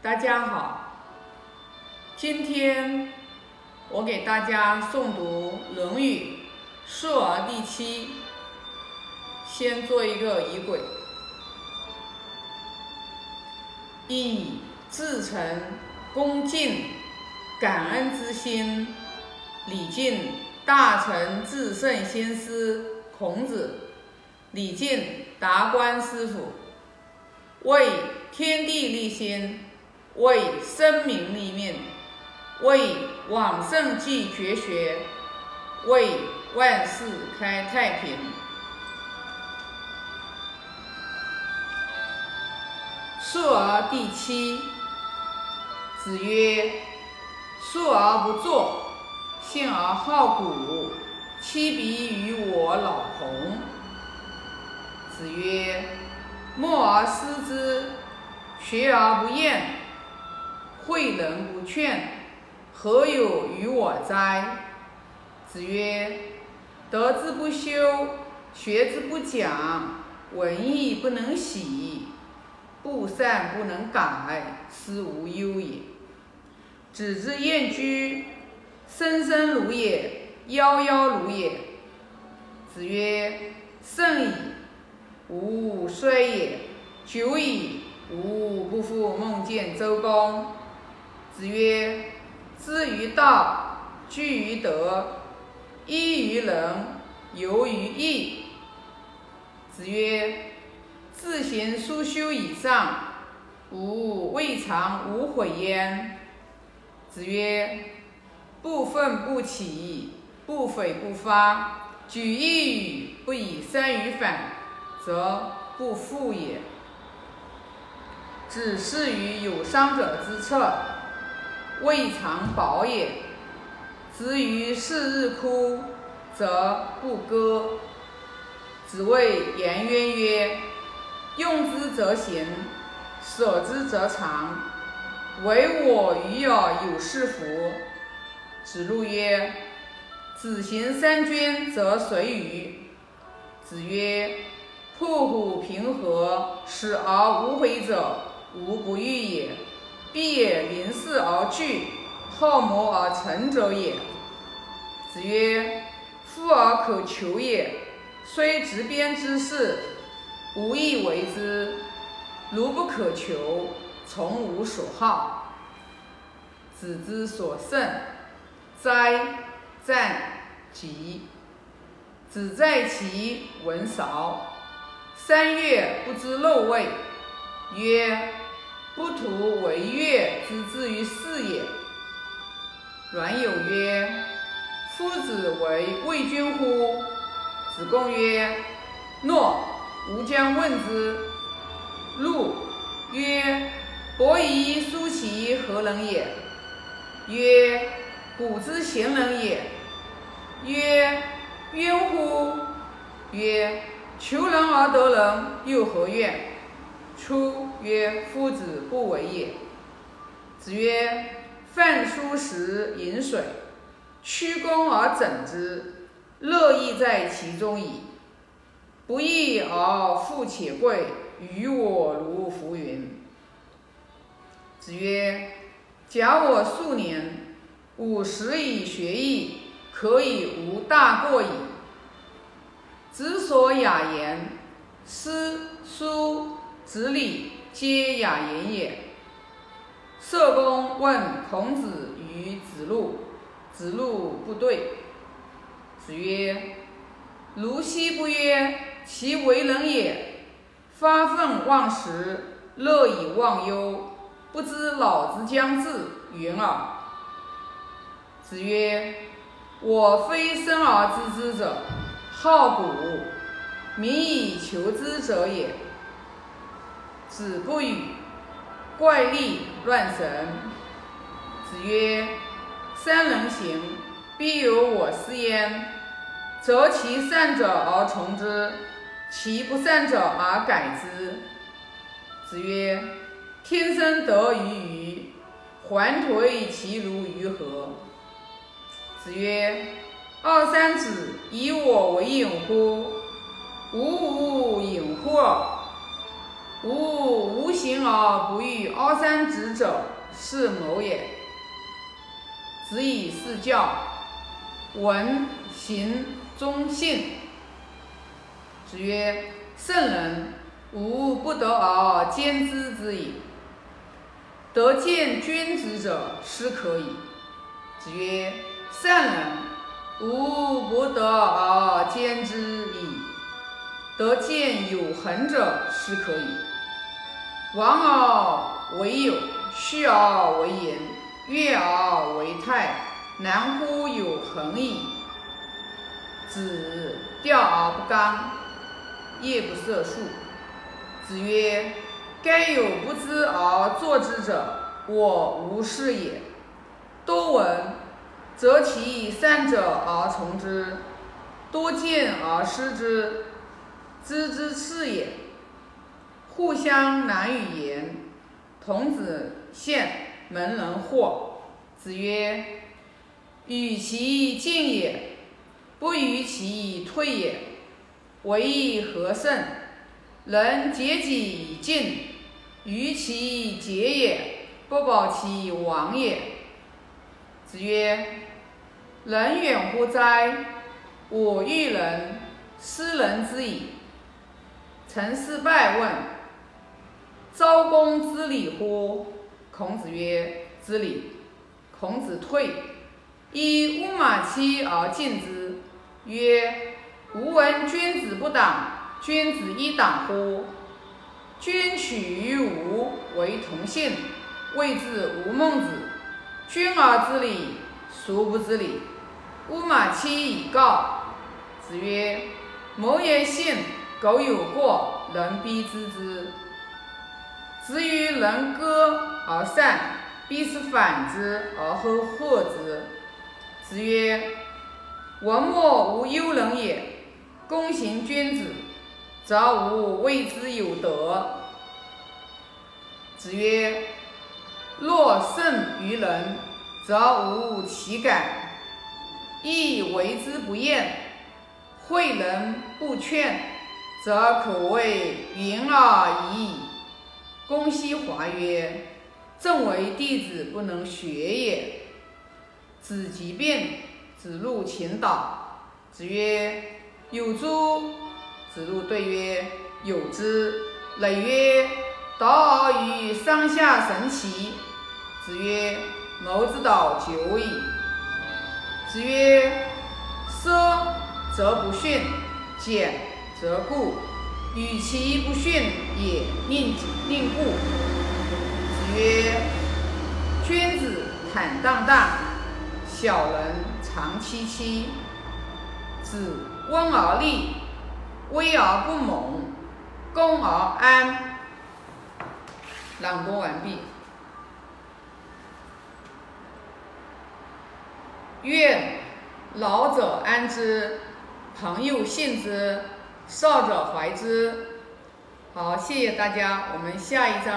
大家好，今天我给大家诵读《论语·述而》第七。先做一个仪轨，以至诚、恭敬、感恩之心，礼敬大成至圣先师孔子，礼敬达观师傅，为天地立心。为生民立命，为往圣继绝学，为万世开太平。述而第七。子曰：“述而不作，信而好古，期彼于我老彭。”子曰：“默而思之，学而不厌。”诲人不劝，何有于我哉？子曰：德之不修，学之不讲，文艺不能喜，不善不能改，斯无忧也。子之厌居，生生如也，夭夭如也。子曰：盛矣，吾衰也；久矣，吾不复梦见周公。子曰：“知于道，据于德，依于仁，游于义。”子曰：“自行书修以上，吾未尝无悔焉。”子曰：“不愤不启，不悱不发，举一隅不以三于反，则不复也。”子视于有伤者之策。未尝饱也。子于是日哭，则不歌。子谓颜渊曰：“用之则行，舍之则藏。唯我与尔有是夫？”子路曰：“子行三军，则随与？”子曰：“破虎平和，死而无悔者，无不欲也。”必也临事而惧，好谋而成者也。子曰：“夫而可求也，虽执鞭之事，无以为之。如不可求，从无所好。”子之所胜，哉战疾。子在其闻韶，三月不知肉味，曰。不图为乐之至于是也。阮有曰：“夫子为魏君乎？”子贡曰：“诺，吾将问之。”陆曰：“伯夷、叔齐何人也？”曰：“古之贤人也。”曰：“冤乎？”曰：“求人而得人，又何怨？”出曰：“夫子不为也。”子曰：“饭疏食饮水，曲肱而枕之，乐亦在其中矣。不义而富且贵，于我如浮云。”子曰：“假我数年，五十以学艺，可以无大过矣。子所雅言，诗书。”子礼皆雅言也。社公问孔子与子路，子路不对。子曰：“如昔不曰，其为人也，发愤忘食，乐以忘忧，不知老之将至，云耳。”子曰：“我非生而知之者，好古，民以求之者也。”子不语，怪力乱神。子曰：“三人行，必有我师焉。择其善者而从之，其不善者而改之。”子曰：“天生得鱼鱼，还颓其如鱼何？”子曰：“二三子以我为隐乎？吾无隐乎。”吾无形而不与二三之者，是谋也。子以四教，闻行忠信。子曰：圣人，无不得而兼之之矣。得见君子者，斯可矣。子曰：善人，无不得而兼之矣。得见有恒者，斯可矣。往而为有，虚而为言，悦而为泰，难乎有恒矣。子钓而不刚，夜不射宿。子曰：该有不知而作之者，我无是也。多闻，则其善者而从之；多见而思之，知之次也。互相难与言。童子见门人惑。子曰：与其进也，不与其退也。为何甚？能竭己以尽，于其节也，不保其亡也。子曰：人远乎哉？我欲人，斯人之矣。陈师败问：昭公知礼乎？孔子曰：知礼。孔子退，以乌马期而进之，曰：吾闻君子不党。君子一党乎？君取于吾为同姓，谓之吾孟子。君而知礼，孰不知礼？乌马期以告。子曰：谋言信，苟有过，人必知之。子与人歌而善，必是反之而后获之。子曰：文墨无忧人也，躬行君子。则无谓之有德。子曰：若胜于人，则无其感；亦为之不厌。诲人不劝，则可谓云而已矣。公西华曰：正为弟子不能学也。子即便，子路请导。子曰：有诸？子路对曰：“有之。”累曰：“道而与上下神奇。”子曰：“谋之道久矣。”子曰：“奢则不逊，俭则固。与其不逊也，宁宁固。”子曰：“君子坦荡荡，小人长戚戚。”子温而立。威而不猛，恭而安。朗读完毕。愿老者安之，朋友信之，少者怀之。好，谢谢大家，我们下一章。